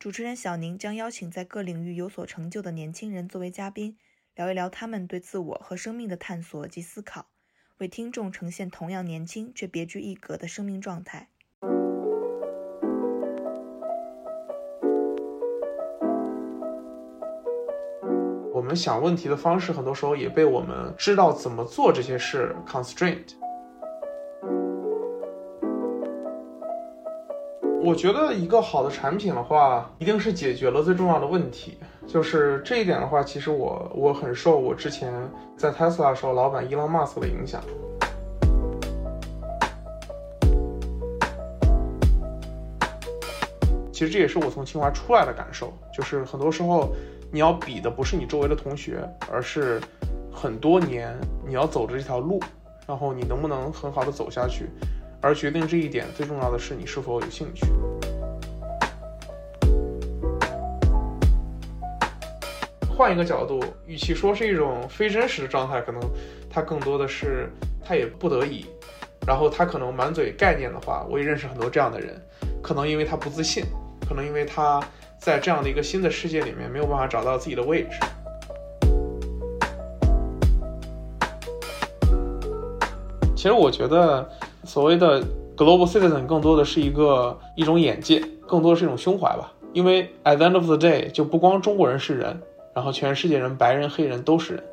主持人小宁将邀请在各领域有所成就的年轻人作为嘉宾，聊一聊他们对自我和生命的探索及思考，为听众呈现同样年轻却别具一格的生命状态。我们想问题的方式，很多时候也被我们知道怎么做这些事 constraint。我觉得一个好的产品的话，一定是解决了最重要的问题。就是这一点的话，其实我我很受我之前在 Tesla 的时候老板 Elon Musk 的影响。其实这也是我从清华出来的感受，就是很多时候你要比的不是你周围的同学，而是很多年你要走的这条路，然后你能不能很好的走下去。而决定这一点最重要的是你是否有兴趣。换一个角度，与其说是一种非真实的状态，可能它更多的是他也不得已，然后他可能满嘴概念的话，我也认识很多这样的人，可能因为他不自信，可能因为他在这样的一个新的世界里面没有办法找到自己的位置。其实我觉得。所谓的 global citizen 更多的是一个一种眼界，更多是一种胸怀吧。因为 at the end of the day，就不光中国人是人，然后全世界人，白人、黑人都是人。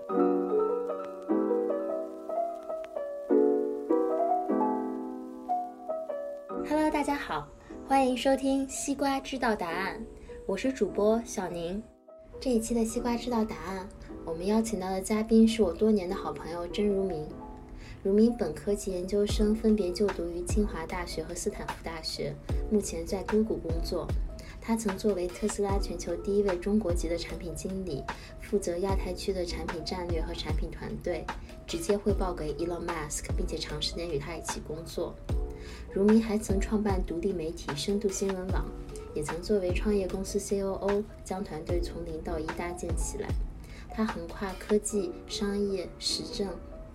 Hello，大家好，欢迎收听《西瓜知道答案》，我是主播小宁。这一期的《西瓜知道答案》，我们邀请到的嘉宾是我多年的好朋友甄如明。如明本科及研究生分别就读于清华大学和斯坦福大学，目前在硅谷工作。他曾作为特斯拉全球第一位中国籍的产品经理，负责亚太区的产品战略和产品团队，直接汇报给 Elon Musk，并且长时间与他一起工作。如明还曾创办独立媒体深度新闻网，也曾作为创业公司 COO 将团队从零到一搭建起来。他横跨科技、商业、时政。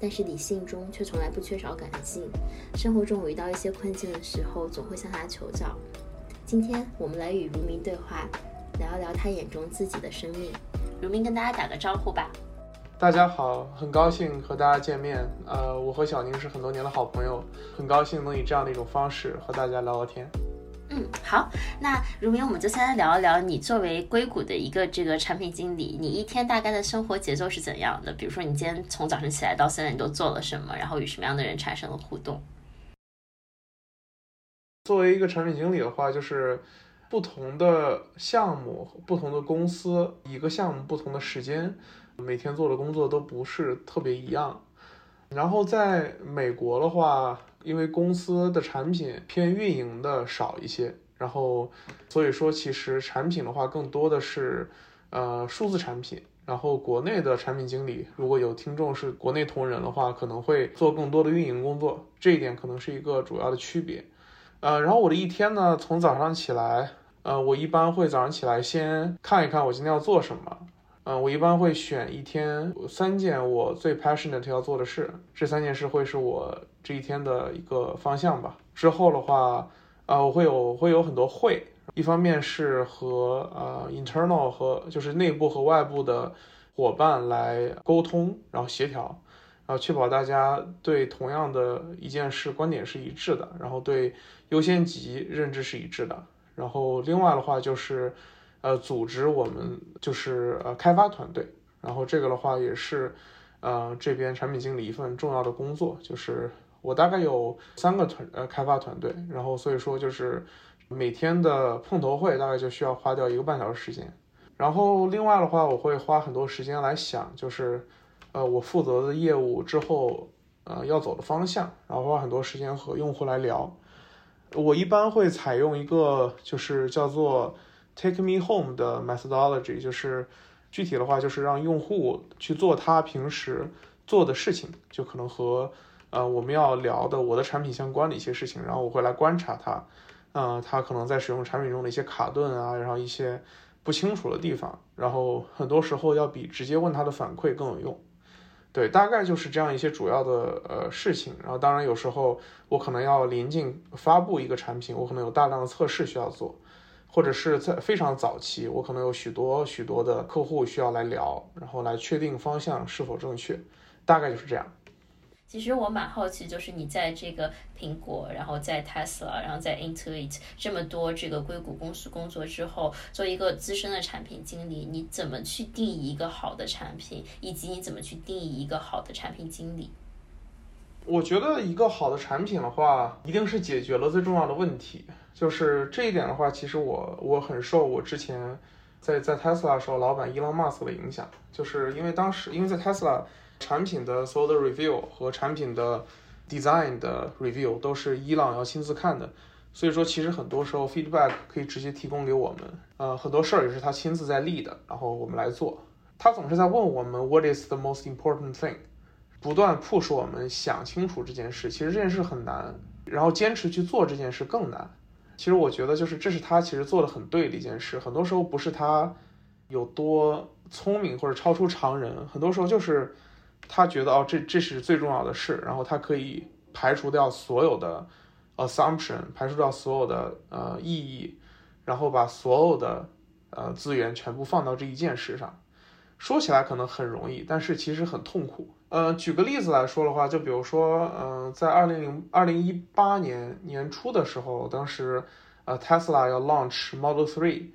但是理性中却从来不缺少感性，生活中我遇到一些困境的时候，总会向他求教。今天我们来与如明对话，聊一聊他眼中自己的生命。如明跟大家打个招呼吧。大家好，很高兴和大家见面。呃，我和小宁是很多年的好朋友，很高兴能以这样的一种方式和大家聊聊天。嗯，好，那如明，我们就先来聊一聊你作为硅谷的一个这个产品经理，你一天大概的生活节奏是怎样的？比如说，你今天从早晨起来到现在，你都做了什么？然后与什么样的人产生了互动？作为一个产品经理的话，就是不同的项目、不同的公司，一个项目不同的时间，每天做的工作都不是特别一样。然后在美国的话。因为公司的产品偏运营的少一些，然后所以说其实产品的话更多的是呃数字产品。然后国内的产品经理如果有听众是国内同仁的话，可能会做更多的运营工作，这一点可能是一个主要的区别。呃，然后我的一天呢，从早上起来，呃，我一般会早上起来先看一看我今天要做什么。嗯，我一般会选一天三件我最 passionate 要做的事，这三件事会是我这一天的一个方向吧。之后的话，啊，我会有会有很多会，一方面是和呃 internal 和就是内部和外部的伙伴来沟通，然后协调，然后确保大家对同样的一件事观点是一致的，然后对优先级认知是一致的。然后另外的话就是。呃，组织我们就是呃开发团队，然后这个的话也是，呃这边产品经理一份重要的工作，就是我大概有三个团呃开发团队，然后所以说就是每天的碰头会大概就需要花掉一个半小时时间，然后另外的话我会花很多时间来想，就是呃我负责的业务之后呃要走的方向，然后花很多时间和用户来聊，我一般会采用一个就是叫做。Take me home 的 methodology 就是，具体的话就是让用户去做他平时做的事情，就可能和呃我们要聊的我的产品相关的一些事情，然后我会来观察他，呃，他可能在使用产品中的一些卡顿啊，然后一些不清楚的地方，然后很多时候要比直接问他的反馈更有用。对，大概就是这样一些主要的呃事情。然后当然有时候我可能要临近发布一个产品，我可能有大量的测试需要做。或者是在非常早期，我可能有许多许多的客户需要来聊，然后来确定方向是否正确，大概就是这样。其实我蛮好奇，就是你在这个苹果，然后在 Tesla，然后在 Intuit 这么多这个硅谷公司工作之后，做一个资深的产品经理，你怎么去定义一个好的产品，以及你怎么去定义一个好的产品经理？我觉得一个好的产品的话，一定是解决了最重要的问题。就是这一点的话，其实我我很受我之前在在 Tesla 时候老板伊朗马斯克的影响，就是因为当时因为在 Tesla 产品的所有的 review 和产品的 design 的 review 都是伊朗要亲自看的，所以说其实很多时候 feedback 可以直接提供给我们，呃，很多事儿也是他亲自在立的，然后我们来做。他总是在问我们 What is the most important thing？不断 push 我们想清楚这件事，其实这件事很难，然后坚持去做这件事更难。其实我觉得，就是这是他其实做的很对的一件事。很多时候不是他有多聪明或者超出常人，很多时候就是他觉得哦，这这是最重要的事，然后他可以排除掉所有的 assumption，排除掉所有的呃意义，然后把所有的呃资源全部放到这一件事上。说起来可能很容易，但是其实很痛苦。呃，举个例子来说的话，就比如说，嗯，在二零零二零一八年年初的时候，当时，呃，Tesla 要 launch Model Three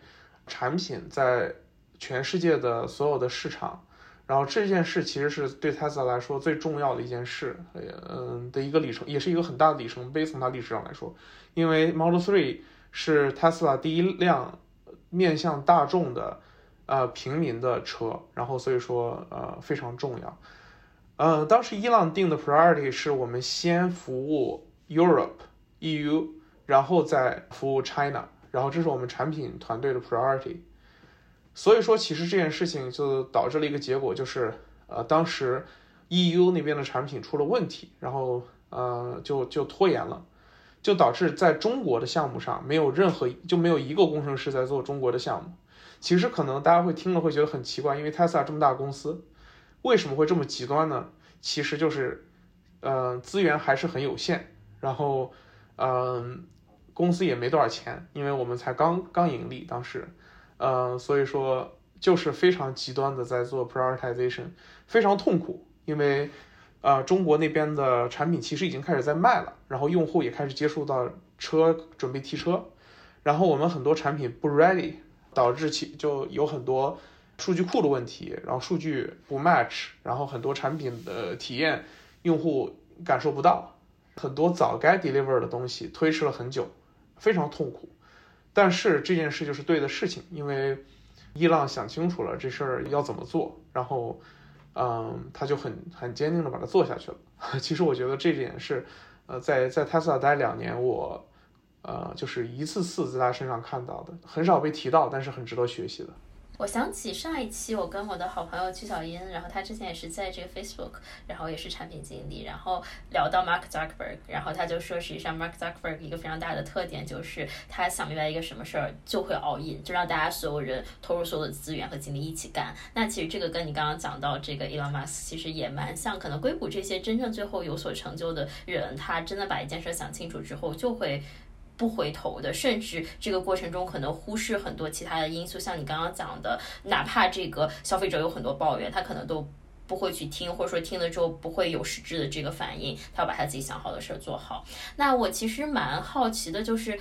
产品在全世界的所有的市场，然后这件事其实是对 Tesla 来说最重要的一件事，嗯的一个里程，也是一个很大的里程碑，从它历史上来说，因为 Model Three 是 Tesla 第一辆面向大众的，呃，平民的车，然后所以说，呃，非常重要。嗯，当时伊朗定的 priority 是我们先服务 Europe EU，然后再服务 China，然后这是我们产品团队的 priority。所以说，其实这件事情就导致了一个结果，就是呃，当时 EU 那边的产品出了问题，然后呃，就就拖延了，就导致在中国的项目上没有任何就没有一个工程师在做中国的项目。其实可能大家会听了会觉得很奇怪，因为 Tesla 这么大公司。为什么会这么极端呢？其实就是，呃，资源还是很有限，然后，嗯，公司也没多少钱，因为我们才刚刚盈利，当时，呃，所以说就是非常极端的在做 prioritization，非常痛苦，因为，呃，中国那边的产品其实已经开始在卖了，然后用户也开始接触到车，准备提车，然后我们很多产品不 ready，导致其就有很多。数据库的问题，然后数据不 match，然后很多产品的体验用户感受不到，很多早该 deliver 的东西推迟了很久，非常痛苦。但是这件事就是对的事情，因为伊朗想清楚了这事儿要怎么做，然后，嗯，他就很很坚定的把它做下去了。其实我觉得这点是，呃，在在 Tesla 待两年，我，呃，就是一次次在他身上看到的，很少被提到，但是很值得学习的。我想起上一期我跟我的好朋友曲小英，然后他之前也是在这个 Facebook，然后也是产品经理，然后聊到 Mark Zuckerberg，然后他就说，实际上 Mark Zuckerberg 一个非常大的特点就是他想明白一个什么事儿就会 all in，就让大家所有人投入所有的资源和精力一起干。那其实这个跟你刚刚讲到这个 Elon Musk 其实也蛮像，可能硅谷这些真正最后有所成就的人，他真的把一件事想清楚之后就会。不回头的，甚至这个过程中可能忽视很多其他的因素，像你刚刚讲的，哪怕这个消费者有很多抱怨，他可能都不会去听，或者说听了之后不会有实质的这个反应，他要把他自己想好的事儿做好。那我其实蛮好奇的，就是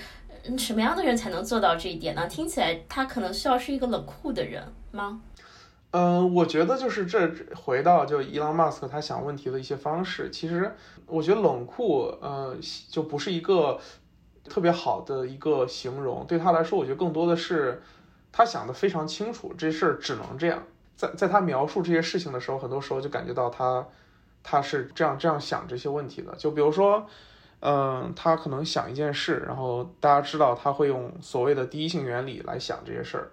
什么样的人才能做到这一点呢？听起来他可能需要是一个冷酷的人吗？嗯，我觉得就是这回到就伊朗马斯克他想问题的一些方式，其实我觉得冷酷，呃，就不是一个。特别好的一个形容，对他来说，我觉得更多的是他想的非常清楚，这事儿只能这样。在在他描述这些事情的时候，很多时候就感觉到他他是这样这样想这些问题的。就比如说，嗯，他可能想一件事，然后大家知道他会用所谓的第一性原理来想这些事儿。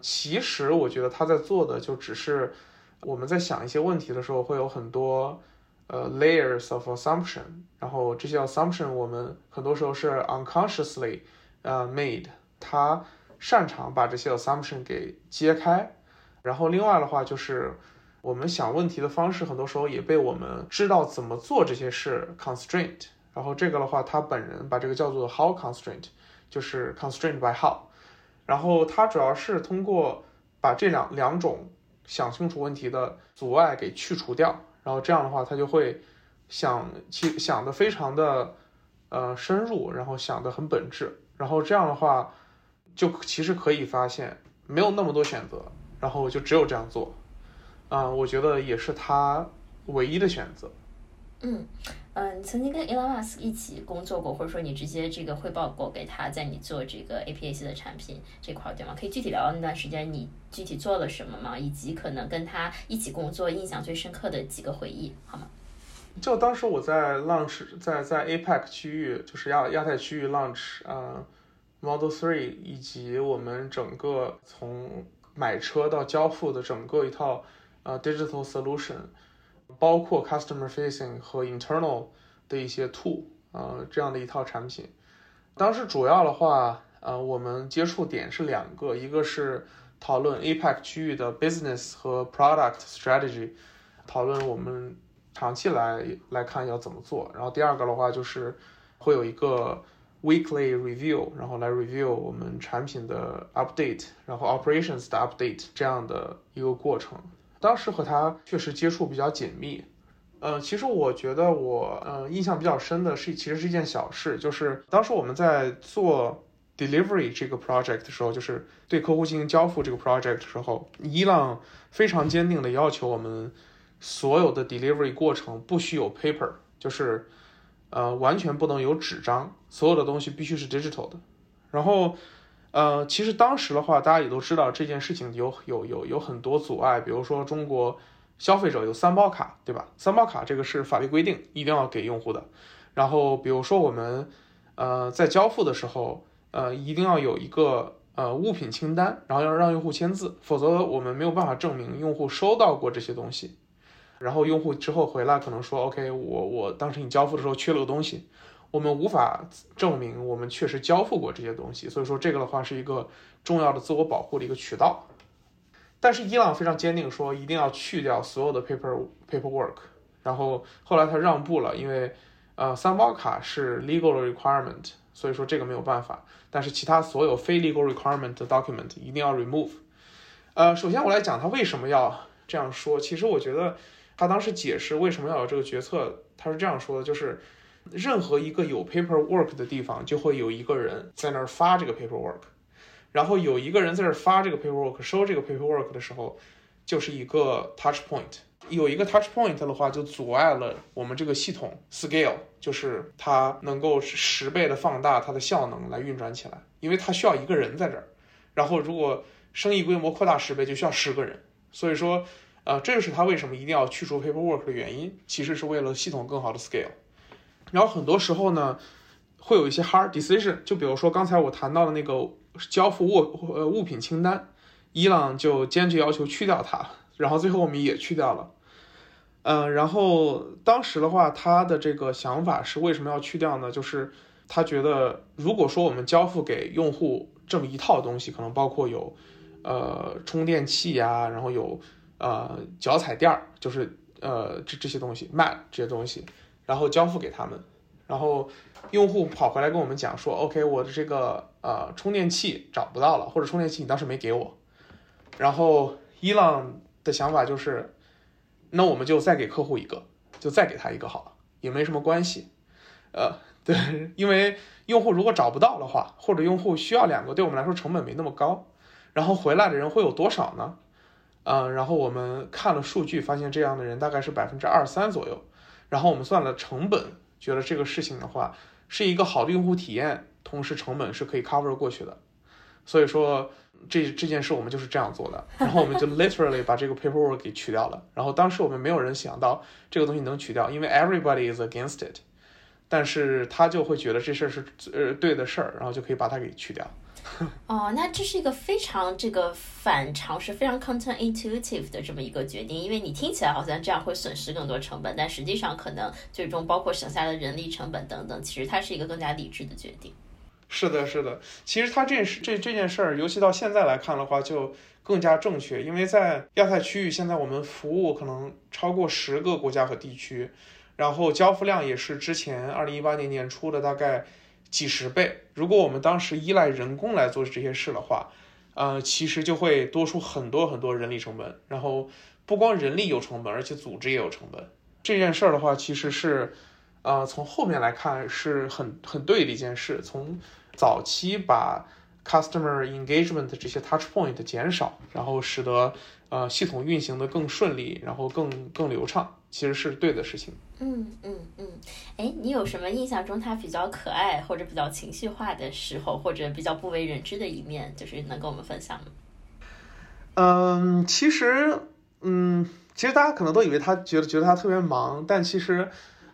其实我觉得他在做的就只是我们在想一些问题的时候会有很多呃 layers of assumption，然后这些 assumption 我们很多时候是 unconsciously 呃 made，他擅长把这些 assumption 给揭开，然后另外的话就是我们想问题的方式很多时候也被我们知道怎么做这些事 constraint，然后这个的话他本人把这个叫做 how constraint，就是 constraint by how。然后他主要是通过把这两两种想清楚问题的阻碍给去除掉，然后这样的话，他就会想其想的非常的呃深入，然后想的很本质，然后这样的话，就其实可以发现没有那么多选择，然后就只有这样做，啊、我觉得也是他唯一的选择。嗯，嗯，曾经跟 Elon Musk 一起工作过，或者说你直接这个汇报过给他，在你做这个 APAC 的产品这块，对吗？可以具体聊聊那段时间你具体做了什么吗？以及可能跟他一起工作印象最深刻的几个回忆，好吗？就当时我在 launch 在在 APEC 区域，就是亚亚太区域 launch 呃 Model Three，以及我们整个从买车到交付的整个一套呃 digital solution，包括 customer facing 和 internal 的一些 tool，呃这样的一套产品。当时主要的话，呃我们接触点是两个，一个是讨论 APEC 区域的 business 和 product strategy，讨论我们长期来来看要怎么做。然后第二个的话就是会有一个 weekly review，然后来 review 我们产品的 update，然后 operations 的 update 这样的一个过程。当时和他确实接触比较紧密。呃，其实我觉得我呃印象比较深的是，其实是一件小事，就是当时我们在做 delivery 这个 project 的时候，就是对客户进行交付这个 project 的时候，伊朗非常坚定的要求我们所有的 delivery 过程不许有 paper，就是呃完全不能有纸张，所有的东西必须是 digital 的。然后呃，其实当时的话，大家也都知道这件事情有有有有很多阻碍，比如说中国消费者有三包卡，对吧？三包卡这个是法律规定，一定要给用户的。然后比如说我们呃在交付的时候，呃一定要有一个呃物品清单，然后要让用户签字，否则我们没有办法证明用户收到过这些东西。然后用户之后回来可能说，OK，我我当时你交付的时候缺了个东西，我们无法证明我们确实交付过这些东西，所以说这个的话是一个重要的自我保护的一个渠道。但是伊朗非常坚定说一定要去掉所有的 paper paperwork，然后后来他让步了，因为呃三包卡是 legal requirement，所以说这个没有办法。但是其他所有非 legal requirement 的 document 一定要 remove。呃，首先我来讲他为什么要这样说。其实我觉得他当时解释为什么要有这个决策，他是这样说的，就是任何一个有 paperwork 的地方，就会有一个人在那儿发这个 paperwork。然后有一个人在这儿发这个 paperwork，收这个 paperwork 的时候，就是一个 touch point。有一个 touch point 的话，就阻碍了我们这个系统 scale，就是它能够十倍的放大它的效能来运转起来，因为它需要一个人在这儿。然后如果生意规模扩大十倍，就需要十个人。所以说，呃，这就是它为什么一定要去除 paperwork 的原因，其实是为了系统更好的 scale。然后很多时候呢，会有一些 hard decision，就比如说刚才我谈到的那个。交付物呃物品清单，伊朗就坚决要求去掉它，然后最后我们也去掉了，嗯、然后当时的话，他的这个想法是为什么要去掉呢？就是他觉得，如果说我们交付给用户这么一套东西，可能包括有呃充电器呀、然后有呃脚踩垫儿，就是呃这这些东西，mat 这些东西，然后交付给他们，然后用户跑回来跟我们讲说，OK，我的这个。呃，充电器找不到了，或者充电器你当时没给我，然后伊朗的想法就是，那我们就再给客户一个，就再给他一个好了，也没什么关系。呃，对，因为用户如果找不到的话，或者用户需要两个，对我们来说成本没那么高，然后回来的人会有多少呢？嗯、然后我们看了数据，发现这样的人大概是百分之二三左右，然后我们算了成本，觉得这个事情的话是一个好的用户体验。同时成本是可以 cover 过去的，所以说这这件事我们就是这样做的，然后我们就 literally 把这个 paperwork 给取掉了。然后当时我们没有人想到这个东西能取掉，因为 everybody is against it，但是他就会觉得这事儿是呃对的事儿，然后就可以把它给去掉。哦，那这是一个非常这个反常识、非常 counterintuitive 的这么一个决定，因为你听起来好像这样会损失更多成本，但实际上可能最终包括省下的人力成本等等，其实它是一个更加理智的决定。是的，是的。其实他这件事，这这件事儿，尤其到现在来看的话，就更加正确。因为在亚太区域，现在我们服务可能超过十个国家和地区，然后交付量也是之前二零一八年年初的大概几十倍。如果我们当时依赖人工来做这些事的话，呃，其实就会多出很多很多人力成本。然后不光人力有成本，而且组织也有成本。这件事儿的话，其实是，呃，从后面来看是很很对的一件事。从早期把 customer engagement 这些 touch point 减少，然后使得呃系统运行的更顺利，然后更更流畅，其实是对的事情。嗯嗯嗯，哎，你有什么印象中他比较可爱或者比较情绪化的时候，或者比较不为人知的一面，就是能跟我们分享吗？嗯，其实，嗯，其实大家可能都以为他觉得觉得他特别忙，但其实，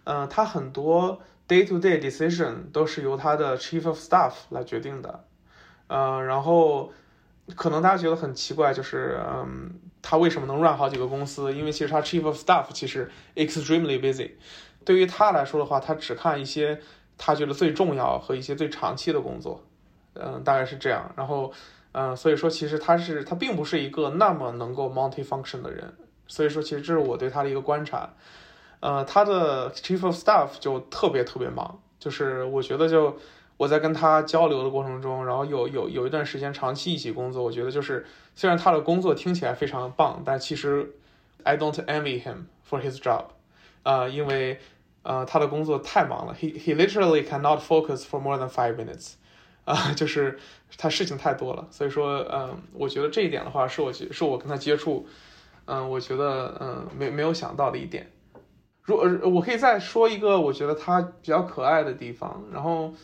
嗯，他很多。Day to day decision 都是由他的 chief of staff 来决定的，呃，然后可能大家觉得很奇怪，就是嗯，他为什么能 run 好几个公司？因为其实他 chief of staff 其实 extremely busy。对于他来说的话，他只看一些他觉得最重要和一些最长期的工作，嗯，大概是这样。然后，嗯，所以说其实他是他并不是一个那么能够 multi-function 的人。所以说，其实这是我对他的一个观察。呃，他的 chief of staff 就特别特别忙，就是我觉得就我在跟他交流的过程中，然后有有有一段时间长期一起工作，我觉得就是虽然他的工作听起来非常棒，但其实 I don't envy him for his job，啊，因为呃他的工作太忙了，he he literally cannot focus for more than five minutes，啊，就是他事情太多了，所以说嗯，我觉得这一点的话是我是我跟他接触，嗯，我觉得嗯没没有想到的一点。如呃，我可以再说一个我觉得他比较可爱的地方。然后，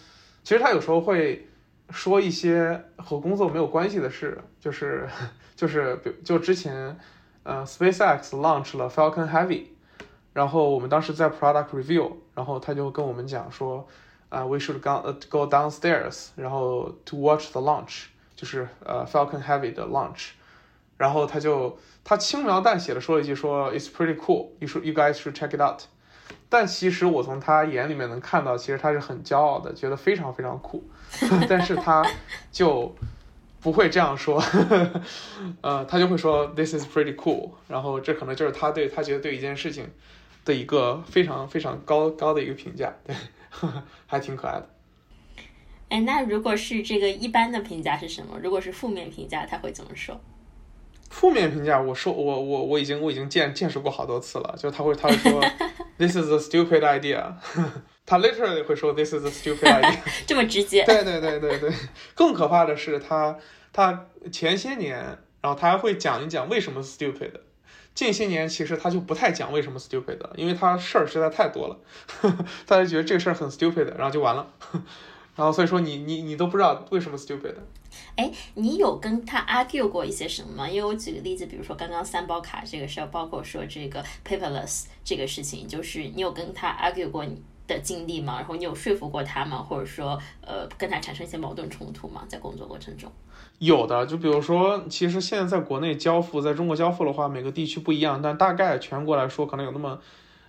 其实他有时候会说一些和工作没有关系的事，就是就是比就之前，呃，SpaceX launch 了 Falcon Heavy，然后我们当时在 product review，然后他就跟我们讲说，啊，we should go go downstairs，然后 to watch the launch，就是呃 Falcon Heavy 的 launch，然后他就。他轻描淡写的说了一句：“说 It's pretty cool. You should, you guys should check it out。”但其实我从他眼里面能看到，其实他是很骄傲的，觉得非常非常酷。但是他就不会这样说，呃，他就会说 “This is pretty cool”。然后这可能就是他对他觉得对一件事情的一个非常非常高高的一个评价，对，还挺可爱的。哎，那如果是这个一般的评价是什么？如果是负面评价，他会怎么说？负面评价，我说我我我已经我已经见见识过好多次了，就他会他会说，This is a stupid idea，他 literally 会说 This is a stupid idea，这么直接。对对对对对，更可怕的是他他前些年，然后他还会讲一讲为什么 stupid，近些年其实他就不太讲为什么 stupid，因为他事儿实在太多了，他就觉得这个事儿很 stupid，然后就完了，然后所以说你你你都不知道为什么 stupid。哎，你有跟他 argue 过一些什么吗？因为我举个例子，比如说刚刚三包卡这个事儿，包括说这个 paperless 这个事情，就是你有跟他 argue 过你的经历吗？然后你有说服过他吗？或者说，呃，跟他产生一些矛盾冲突吗？在工作过程中？有的，就比如说，其实现在在国内交付，在中国交付的话，每个地区不一样，但大概全国来说，可能有那么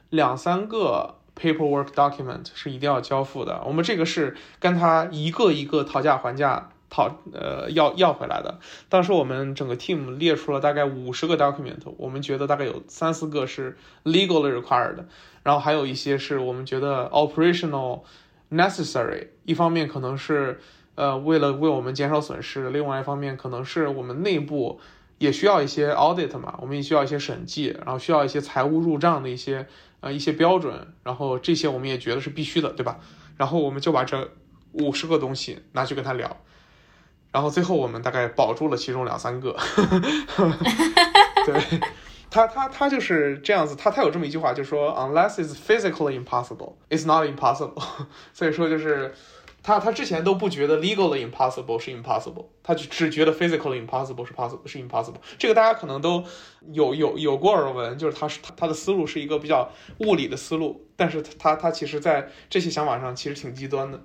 两三个 paperwork document 是一定要交付的。我们这个是跟他一个一个讨价还价。讨呃要要回来的，当时我们整个 team 列出了大概五十个 document，我们觉得大概有三四个是 legally required，然后还有一些是我们觉得 operational necessary。一方面可能是呃为了为我们减少损失，另外一方面可能是我们内部也需要一些 audit 嘛，我们也需要一些审计，然后需要一些财务入账的一些呃一些标准，然后这些我们也觉得是必须的，对吧？然后我们就把这五十个东西拿去跟他聊。然后最后我们大概保住了其中两三个，对他他他就是这样子，他他有这么一句话，就说 unless it's physically impossible, it's not impossible。所以说就是他他之前都不觉得 legally impossible 是 impossible，他就只觉得 physically impossible 是 possible 是 impossible。这个大家可能都有有有过耳闻，就是他是他他的思路是一个比较物理的思路，但是他他其实在这些想法上其实挺极端的。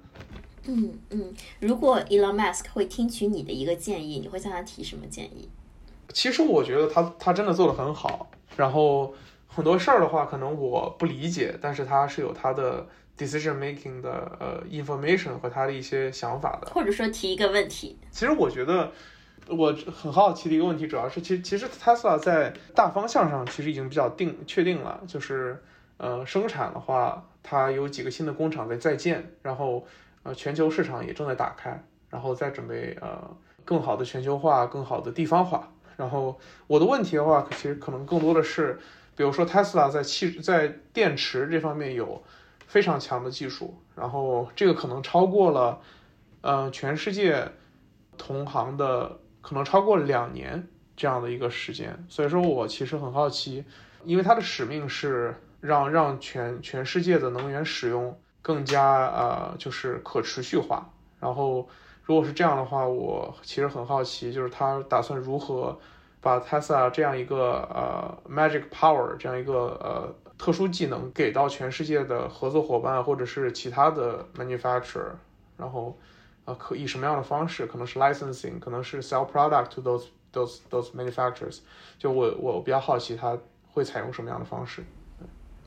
嗯嗯，如果 Elon Musk 会听取你的一个建议，你会向他提什么建议？其实我觉得他他真的做的很好，然后很多事儿的话，可能我不理解，但是他是有他的 decision making 的呃 information 和他的一些想法的。或者说提一个问题，其实我觉得我很好奇的一个问题，主要是其实其实 Tesla 在大方向上其实已经比较定确定了，就是呃生产的话，它有几个新的工厂在在建，然后全球市场也正在打开，然后再准备呃更好的全球化、更好的地方化。然后我的问题的话，其实可能更多的是，比如说 Tesla 在汽在电池这方面有非常强的技术，然后这个可能超过了呃全世界同行的可能超过两年这样的一个时间。所以说我其实很好奇，因为它的使命是让让全全世界的能源使用更加呃就是可持续化，然后。如果是这样的话，我其实很好奇，就是他打算如何把 Tesla 这样一个呃 magic power 这样一个呃特殊技能给到全世界的合作伙伴或者是其他的 manufacturer，然后呃可以什么样的方式，可能是 licensing，可能是 sell product to those those those manufacturers，就我我比较好奇他会采用什么样的方式。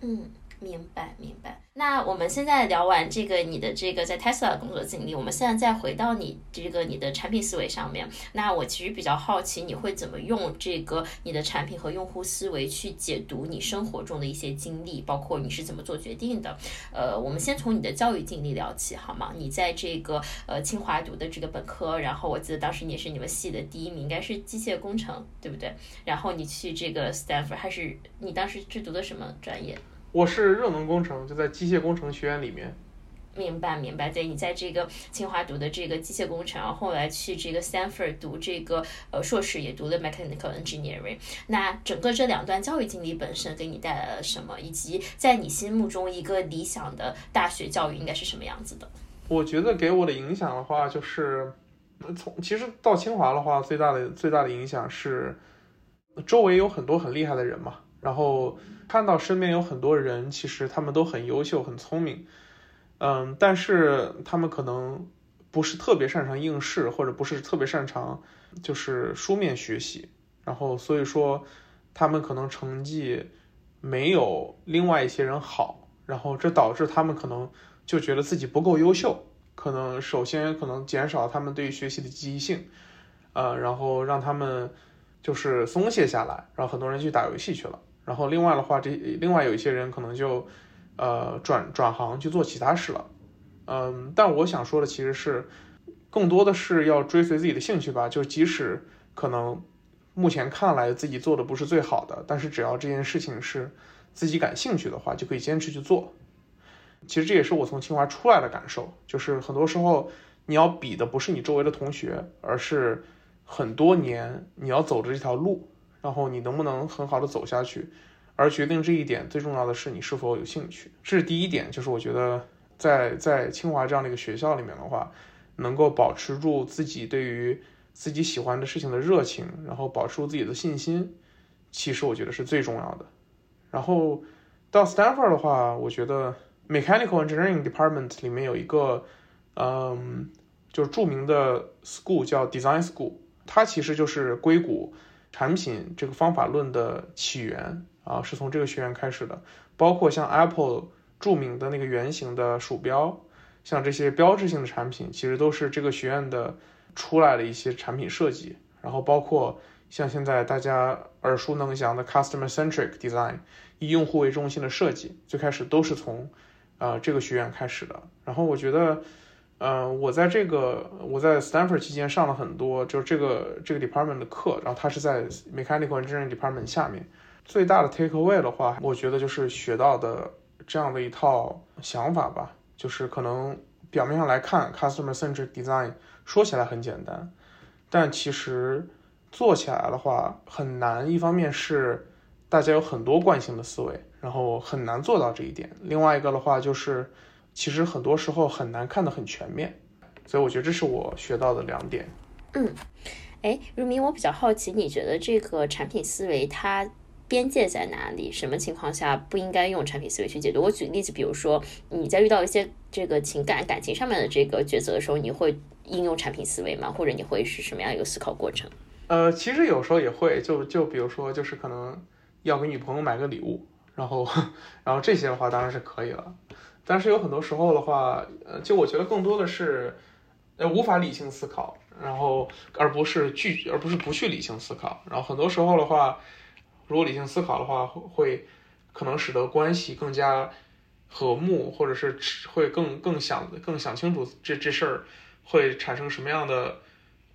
嗯。明白，明白。那我们现在聊完这个你的这个在 Tesla 工作经历，我们现在再回到你这个你的产品思维上面。那我其实比较好奇，你会怎么用这个你的产品和用户思维去解读你生活中的一些经历，包括你是怎么做决定的？呃，我们先从你的教育经历聊起，好吗？你在这个呃清华读的这个本科，然后我记得当时你也是你们系的第一名，应该是机械工程，对不对？然后你去这个 Stanford，还是你当时是读的什么专业？我是热能工程，就在机械工程学院里面。明白，明白。对你在这个清华读的这个机械工程，然后后来去这个 Stanford 读这个呃硕士，也读了 mechanical engineering。那整个这两段教育经历本身给你带来了什么？以及在你心目中一个理想的大学教育应该是什么样子的？我觉得给我的影响的话，就是从其实到清华的话，最大的最大的影响是周围有很多很厉害的人嘛。然后看到身边有很多人，其实他们都很优秀、很聪明，嗯，但是他们可能不是特别擅长应试，或者不是特别擅长就是书面学习，然后所以说他们可能成绩没有另外一些人好，然后这导致他们可能就觉得自己不够优秀，可能首先可能减少他们对于学习的积极性，呃，然后让他们就是松懈下来，然后很多人去打游戏去了。然后另外的话，这另外有一些人可能就，呃，转转行去做其他事了，嗯，但我想说的其实是，更多的是要追随自己的兴趣吧。就即使可能目前看来自己做的不是最好的，但是只要这件事情是自己感兴趣的话，就可以坚持去做。其实这也是我从清华出来的感受，就是很多时候你要比的不是你周围的同学，而是很多年你要走的这条路。然后你能不能很好的走下去，而决定这一点最重要的是你是否有兴趣，这是第一点。就是我觉得在在清华这样的一个学校里面的话，能够保持住自己对于自己喜欢的事情的热情，然后保持住自己的信心，其实我觉得是最重要的。然后到 Stanford 的话，我觉得 Mechanical Engineering Department 里面有一个，嗯，就是著名的 school 叫 Design School，它其实就是硅谷。产品这个方法论的起源啊，是从这个学院开始的。包括像 Apple 著名的那个圆形的鼠标，像这些标志性的产品，其实都是这个学院的出来的一些产品设计。然后包括像现在大家耳熟能详的 Customer Centric Design，以用户为中心的设计，最开始都是从呃这个学院开始的。然后我觉得。嗯，我在这个我在 Stanford 期间上了很多，就是这个这个 department 的课，然后它是在 Mechanical Engineering Department 下面。最大的 take away 的话，我觉得就是学到的这样的一套想法吧，就是可能表面上来看，Customer Centric Design 说起来很简单，但其实做起来的话很难。一方面是大家有很多惯性的思维，然后很难做到这一点；另外一个的话就是。其实很多时候很难看得很全面，所以我觉得这是我学到的两点。嗯，哎，如明，我比较好奇，你觉得这个产品思维它边界在哪里？什么情况下不应该用产品思维去解读？我举例子，比如说你在遇到一些这个情感、感情上面的这个抉择的时候，你会应用产品思维吗？或者你会是什么样一个思考过程？呃，其实有时候也会，就就比如说，就是可能要给女朋友买个礼物，然后 然后这些的话当然是可以了，但是有很多时候的话，呃，就我觉得更多的是呃无法理性思考，然后而不是拒而不是不去理性思考，然后很多时候的话，如果理性思考的话，会可能使得关系更加和睦，或者是会更更想更想清楚这这事儿会产生什么样的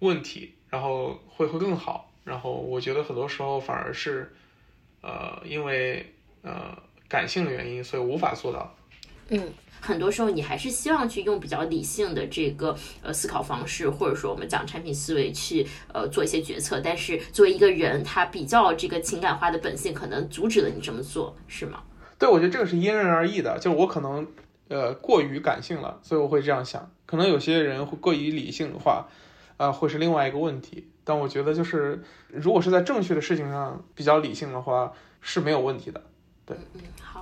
问题。然后会会更好，然后我觉得很多时候反而是，呃，因为呃感性的原因，所以无法做到。嗯，很多时候你还是希望去用比较理性的这个呃思考方式，或者说我们讲产品思维去呃做一些决策。但是作为一个人，他比较这个情感化的本性，可能阻止了你这么做，是吗？对，我觉得这个是因人而异的。就是我可能呃过于感性了，所以我会这样想。可能有些人会过于理性的话。啊，会是另外一个问题。但我觉得，就是如果是在正确的事情上比较理性的话，是没有问题的。对，嗯，好。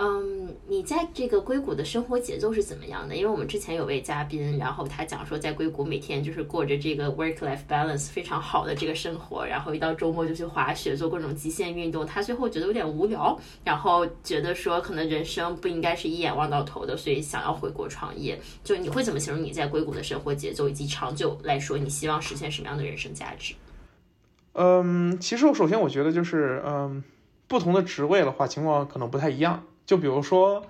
嗯，你在这个硅谷的生活节奏是怎么样的？因为我们之前有位嘉宾，然后他讲说，在硅谷每天就是过着这个 work-life balance 非常好的这个生活，然后一到周末就去滑雪，做各种极限运动。他最后觉得有点无聊，然后觉得说，可能人生不应该是一眼望到头的，所以想要回国创业。就你会怎么形容你在硅谷的生活节奏，以及长久来说，你希望实现什么样的人生价值？嗯，其实我首先我觉得就是，嗯，不同的职位的话，情况可能不太一样。就比如说，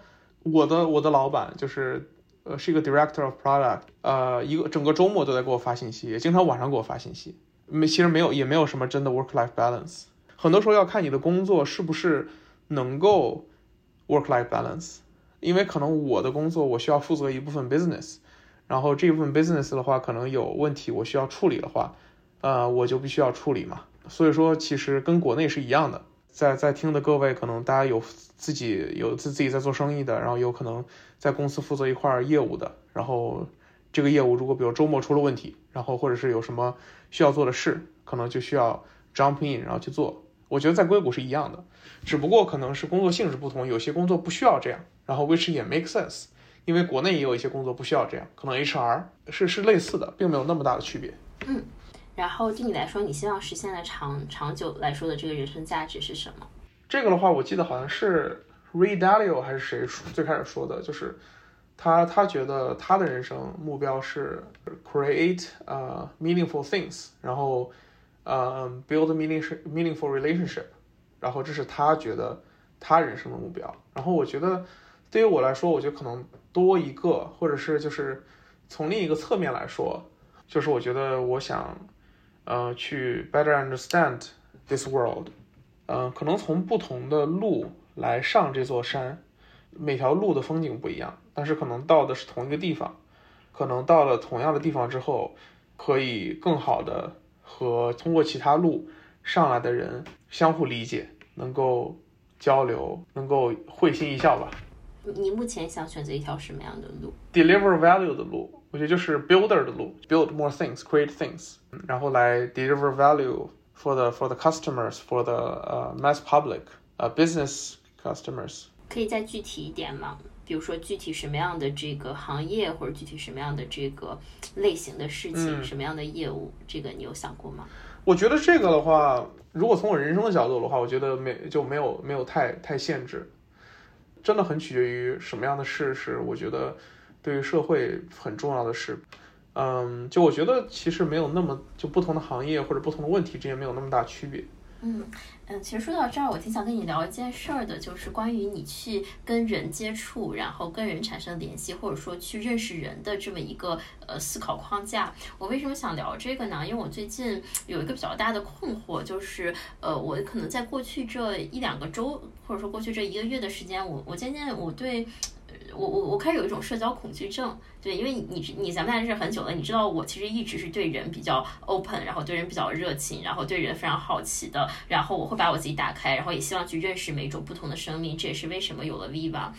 我的我的老板就是，呃，是一个 director of product，呃，一个整个周末都在给我发信息，也经常晚上给我发信息。没，其实没有，也没有什么真的 work life balance。很多时候要看你的工作是不是能够 work life balance，因为可能我的工作我需要负责一部分 business，然后这部分 business 的话可能有问题我需要处理的话，呃，我就必须要处理嘛。所以说，其实跟国内是一样的。在在听的各位，可能大家有自己有自自己在做生意的，然后有可能在公司负责一块业务的，然后这个业务如果比如周末出了问题，然后或者是有什么需要做的事，可能就需要 jump in 然后去做。我觉得在硅谷是一样的，只不过可能是工作性质不同，有些工作不需要这样，然后 which 也 make sense，因为国内也有一些工作不需要这样，可能 HR 是是类似的，并没有那么大的区别。嗯。然后对你来说，你希望实现的长长久来说的这个人生价值是什么？这个的话，我记得好像是 Ray Dalio 还是谁最开始说的，就是他他觉得他的人生目标是 create 呃 meaningful things，然后呃 build meaning meaningful relationship，然后这是他觉得他人生的目标。然后我觉得对于我来说，我觉得可能多一个，或者是就是从另一个侧面来说，就是我觉得我想。呃，去 better understand this world，呃，可能从不同的路来上这座山，每条路的风景不一样，但是可能到的是同一个地方，可能到了同样的地方之后，可以更好的和通过其他路上来的人相互理解，能够交流，能够会心一笑吧。你目前想选择一条什么样的路？Deliver value 的路。我觉得就是 builder 的路，build more things，create things，然后来 deliver value for the for the customers for the 呃 mass public 呃 business customers。可以再具体一点吗？比如说具体什么样的这个行业，或者具体什么样的这个类型的事情，什么样的业务，这个你有想过吗？我觉得这个的话，如果从我人生的角度的话，我觉得没就没有没有太太限制，真的很取决于什么样的事是我觉得。对于社会很重要的事，嗯，就我觉得其实没有那么就不同的行业或者不同的问题之间没有那么大区别。嗯嗯，其实说到这儿，我挺想跟你聊一件事儿的，就是关于你去跟人接触，然后跟人产生联系，或者说去认识人的这么一个呃思考框架。我为什么想聊这个呢？因为我最近有一个比较大的困惑，就是呃，我可能在过去这一两个周，或者说过去这一个月的时间，我我渐渐我对。我我我开始有一种社交恐惧症，对，因为你你咱们俩认识很久了，你知道我其实一直是对人比较 open，然后对人比较热情，然后对人非常好奇的，然后我会把我自己打开，然后也希望去认识每一种不同的生命，这也是为什么有了 Viva。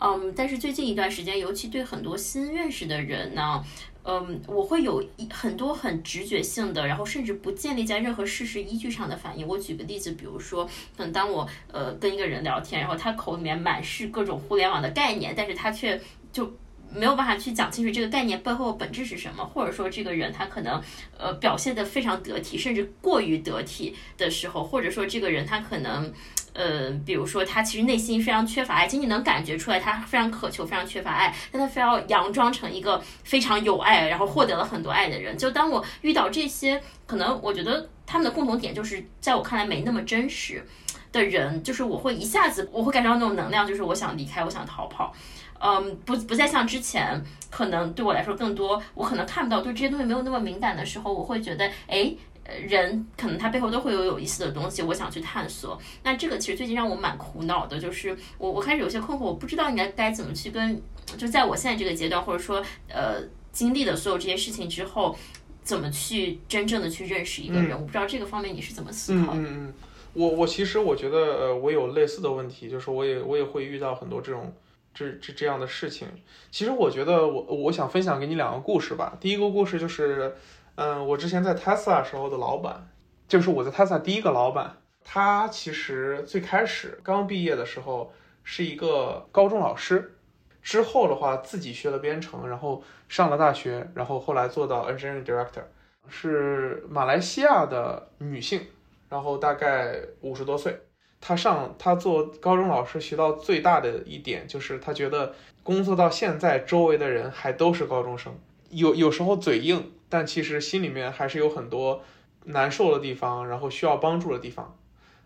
嗯，但是最近一段时间，尤其对很多新认识的人呢，嗯，我会有一很多很直觉性的，然后甚至不建立在任何事实依据上的反应。我举个例子，比如说，可能当我呃跟一个人聊天，然后他口里面满是各种互联网的概念，但是他却就没有办法去讲清楚这个概念背后本质是什么，或者说这个人他可能呃表现得非常得体，甚至过于得体的时候，或者说这个人他可能。呃，比如说他其实内心非常缺乏爱，其实你能感觉出来他非常渴求，非常缺乏爱，但他非要佯装成一个非常有爱，然后获得了很多爱的人。就当我遇到这些，可能我觉得他们的共同点就是在我看来没那么真实的人，就是我会一下子我会感受到那种能量，就是我想离开，我想逃跑。嗯，不不再像之前，可能对我来说更多，我可能看不到对这些东西没有那么敏感的时候，我会觉得，哎。呃，人可能他背后都会有有意思的东西，我想去探索。那这个其实最近让我蛮苦恼的，就是我我开始有些困惑，我不知道应该该怎么去跟，就在我现在这个阶段，或者说呃经历的所有这些事情之后，怎么去真正的去认识一个人？我不知道这个方面你是怎么思考的？嗯嗯，我我其实我觉得呃我有类似的问题，就是我也我也会遇到很多这种这这这样的事情。其实我觉得我我想分享给你两个故事吧。第一个故事就是。嗯，我之前在 Tesla 时候的老板，就是我在 Tesla 第一个老板。他其实最开始刚毕业的时候是一个高中老师，之后的话自己学了编程，然后上了大学，然后后来做到 Engineering Director，是马来西亚的女性，然后大概五十多岁。他上他做高中老师学到最大的一点就是他觉得工作到现在周围的人还都是高中生，有有时候嘴硬。但其实心里面还是有很多难受的地方，然后需要帮助的地方，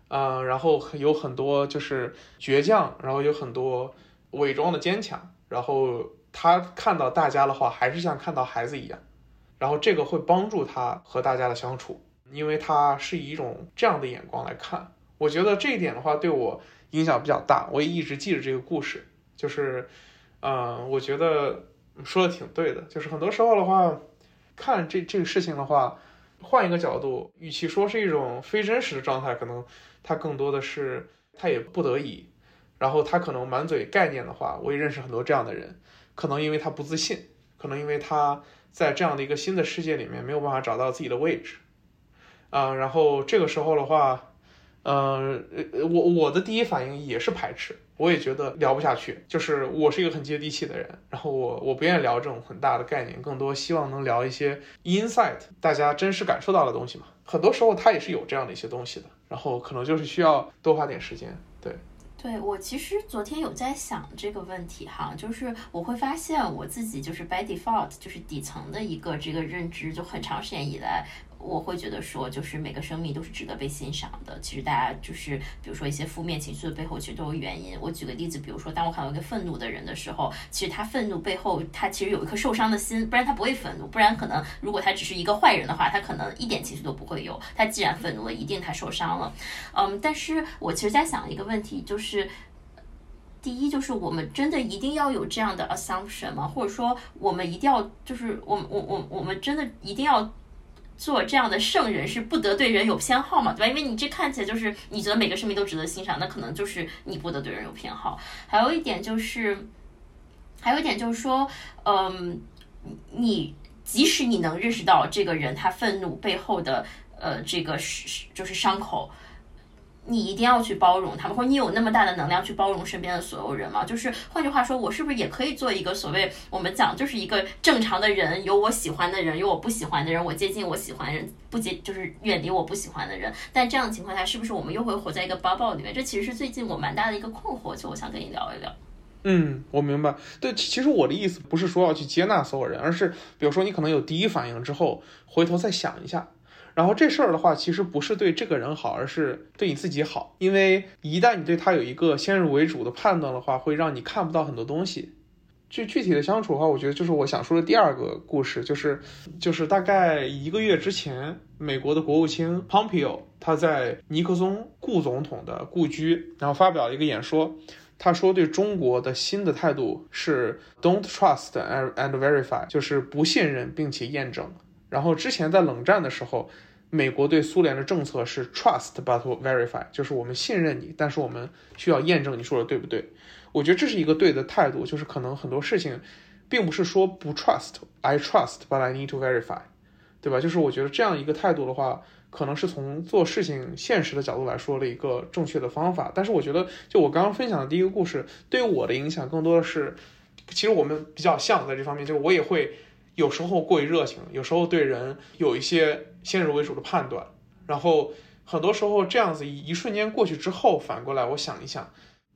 嗯，然后有很多就是倔强，然后有很多伪装的坚强，然后他看到大家的话，还是像看到孩子一样，然后这个会帮助他和大家的相处，因为他是以一种这样的眼光来看，我觉得这一点的话对我影响比较大，我也一直记着这个故事，就是，嗯，我觉得说的挺对的，就是很多时候的话。看这这个事情的话，换一个角度，与其说是一种非真实的状态，可能他更多的是他也不得已，然后他可能满嘴概念的话，我也认识很多这样的人，可能因为他不自信，可能因为他在这样的一个新的世界里面没有办法找到自己的位置，啊，然后这个时候的话，嗯，我我的第一反应也是排斥。我也觉得聊不下去，就是我是一个很接地气的人，然后我我不愿意聊这种很大的概念，更多希望能聊一些 insight，大家真实感受到的东西嘛。很多时候他也是有这样的一些东西的，然后可能就是需要多花点时间。对，对我其实昨天有在想这个问题哈，就是我会发现我自己就是 by default，就是底层的一个这个认知，就很长时间以来。我会觉得说，就是每个生命都是值得被欣赏的。其实大家就是，比如说一些负面情绪的背后，其实都有原因。我举个例子，比如说当我看到一个愤怒的人的时候，其实他愤怒背后，他其实有一颗受伤的心，不然他不会愤怒。不然可能如果他只是一个坏人的话，他可能一点情绪都不会有。他既然愤怒了，一定他受伤了。嗯，但是我其实在想一个问题，就是第一，就是我们真的一定要有这样的 assumption 吗？或者说，我们一定要就是我我我我们真的一定要？做这样的圣人是不得对人有偏好嘛，对吧？因为你这看起来就是你觉得每个生命都值得欣赏，那可能就是你不得对人有偏好。还有一点就是，还有一点就是说，嗯，你即使你能认识到这个人他愤怒背后的呃这个是就是伤口。你一定要去包容他们，或者你有那么大的能量去包容身边的所有人吗？就是换句话说，我是不是也可以做一个所谓我们讲就是一个正常的人，有我喜欢的人，有我不喜欢的人，我接近我喜欢人，不接就是远离我不喜欢的人。但这样的情况下，是不是我们又会活在一个 bubble 里面？这其实是最近我蛮大的一个困惑，就我想跟你聊一聊。嗯，我明白。对，其实我的意思不是说要去接纳所有人，而是比如说你可能有第一反应之后，回头再想一下。然后这事儿的话，其实不是对这个人好，而是对你自己好。因为一旦你对他有一个先入为主的判断的话，会让你看不到很多东西。具具体的相处的话，我觉得就是我想说的第二个故事，就是就是大概一个月之前，美国的国务卿 Pompeo 他在尼克松故总统的故居，然后发表了一个演说。他说对中国的新的态度是 Don't trust and and verify，就是不信任并且验证。然后之前在冷战的时候。美国对苏联的政策是 trust but verify，就是我们信任你，但是我们需要验证你说的对不对。我觉得这是一个对的态度，就是可能很多事情并不是说不 trust，I trust but I need to verify，对吧？就是我觉得这样一个态度的话，可能是从做事情现实的角度来说的一个正确的方法。但是我觉得，就我刚刚分享的第一个故事，对于我的影响更多的是，其实我们比较像在这方面，就是我也会有时候过于热情，有时候对人有一些先入为主的判断，然后很多时候这样子一瞬间过去之后，反过来我想一想，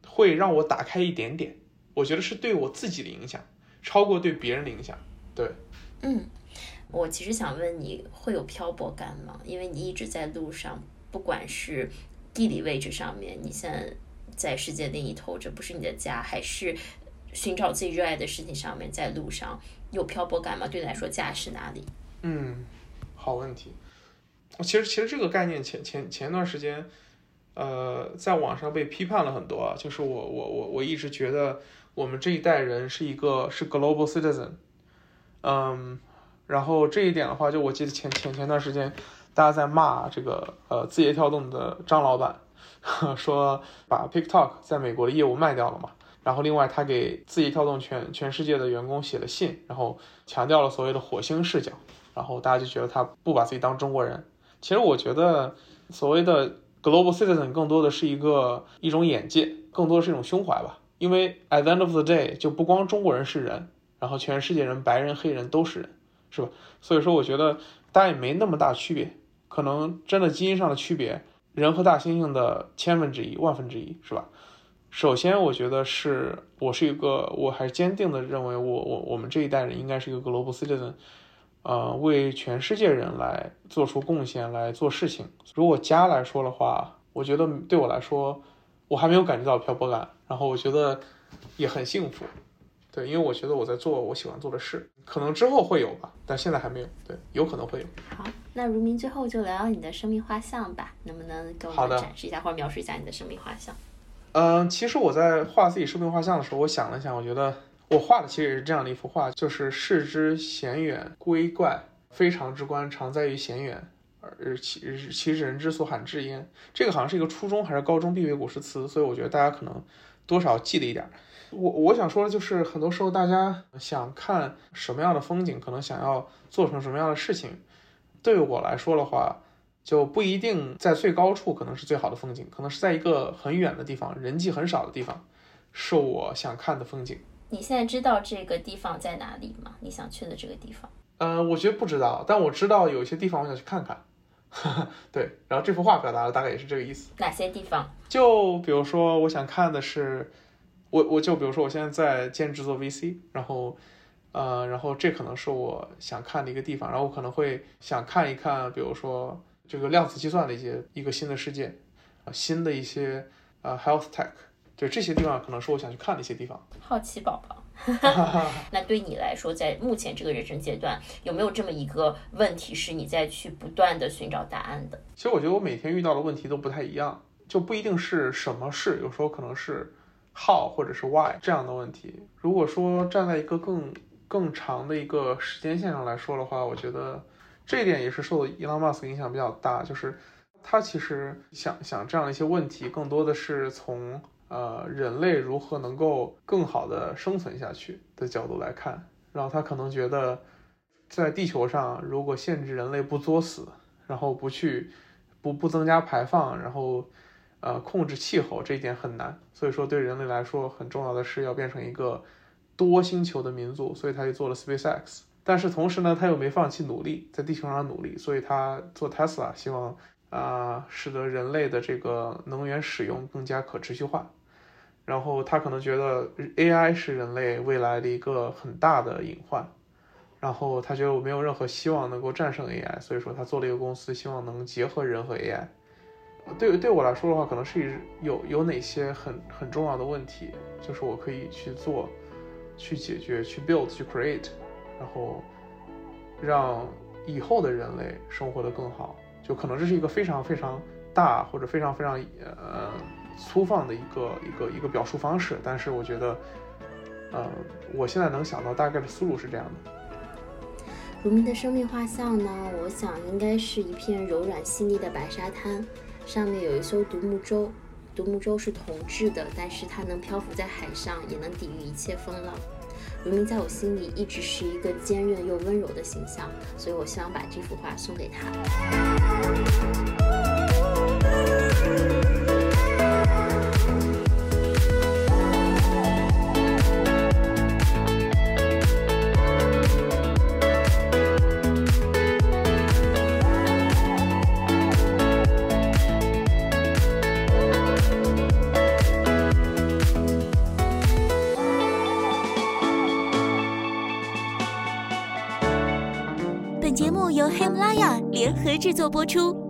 会让我打开一点点。我觉得是对我自己的影响，超过对别人的影响。对，嗯，我其实想问你会有漂泊感吗？因为你一直在路上，不管是地理位置上面，你现在在世界另一头，这不是你的家，还是寻找自己热爱的事情上面，在路上有漂泊感吗？对你来说，家是哪里？嗯，好问题。其实，其实这个概念前前前段时间，呃，在网上被批判了很多啊。就是我我我我一直觉得我们这一代人是一个是 global citizen，嗯，然后这一点的话，就我记得前前前段时间大家在骂这个呃字节跳动的张老板，说把 TikTok 在美国的业务卖掉了嘛。然后另外他给字节跳动全全世界的员工写了信，然后强调了所谓的火星视角，然后大家就觉得他不把自己当中国人。其实我觉得，所谓的 global citizen 更多的是一个一种眼界，更多是一种胸怀吧。因为 at the end of the day，就不光中国人是人，然后全世界人，白人、黑人都是人，是吧？所以说，我觉得大家也没那么大区别，可能真的基因上的区别，人和大猩猩的千分之一、万分之一，是吧？首先，我觉得是我是一个，我还是坚定的认为，我我我们这一代人应该是一个 global citizen。呃，为全世界人来做出贡献，来做事情。如果家来说的话，我觉得对我来说，我还没有感觉到漂泊感，然后我觉得也很幸福。对，因为我觉得我在做我喜欢做的事，可能之后会有吧，但现在还没有。对，有可能会有。好，那如明最后就聊聊你的生命画像吧，能不能给我们展示一下或者描述一下你的生命画像？嗯，其实我在画自己生命画像的时候，我想了想，我觉得。我画的其实也是这样的一幅画，就是视之贤远，归怪，非常之观，常在于贤远，而其其实人之所罕至焉。这个好像是一个初中还是高中必备古诗词，所以我觉得大家可能多少记得一点。我我想说的就是，很多时候大家想看什么样的风景，可能想要做成什么样的事情，对我来说的话，就不一定在最高处可能是最好的风景，可能是在一个很远的地方，人迹很少的地方，是我想看的风景。你现在知道这个地方在哪里吗？你想去的这个地方？呃，我觉得不知道，但我知道有一些地方我想去看看。对，然后这幅画表达的大概也是这个意思。哪些地方？就比如说，我想看的是，我我就比如说，我现在在兼职做 VC，然后，呃，然后这可能是我想看的一个地方，然后我可能会想看一看，比如说这个量子计算的一些一个新的世界，啊，新的一些呃 health tech。对这些地方，可能是我想去看的一些地方。好奇宝宝 那对你来说，在目前这个人生阶段，有没有这么一个问题是你在去不断的寻找答案的？其实我觉得我每天遇到的问题都不太一样，就不一定是什么事，有时候可能是 how 或者是 why 这样的问题。如果说站在一个更更长的一个时间线上来说的话，我觉得这一点也是受伊朗马斯影响比较大，就是他其实想想这样的一些问题，更多的是从。呃，人类如何能够更好的生存下去的角度来看，然后他可能觉得，在地球上如果限制人类不作死，然后不去不不增加排放，然后呃控制气候这一点很难，所以说对人类来说很重要的是要变成一个多星球的民族，所以他就做了 SpaceX，但是同时呢他又没放弃努力在地球上努力，所以他做 Tesla，希望啊使得人类的这个能源使用更加可持续化。然后他可能觉得 AI 是人类未来的一个很大的隐患，然后他觉得我没有任何希望能够战胜 AI，所以说他做了一个公司，希望能结合人和 AI。对对我来说的话，可能是有有哪些很很重要的问题，就是我可以去做、去解决、去 build、去 create，然后让以后的人类生活的更好。就可能这是一个非常非常大或者非常非常呃。粗放的一个一个一个表述方式，但是我觉得，呃，我现在能想到大概的思路是这样的。如明的生命画像呢？我想应该是一片柔软细腻的白沙滩，上面有一艘独木舟，独木舟是铜制的，但是它能漂浮在海上，也能抵御一切风浪。明明在我心里一直是一个坚韧又温柔的形象，所以我希望把这幅画送给他。制作播出。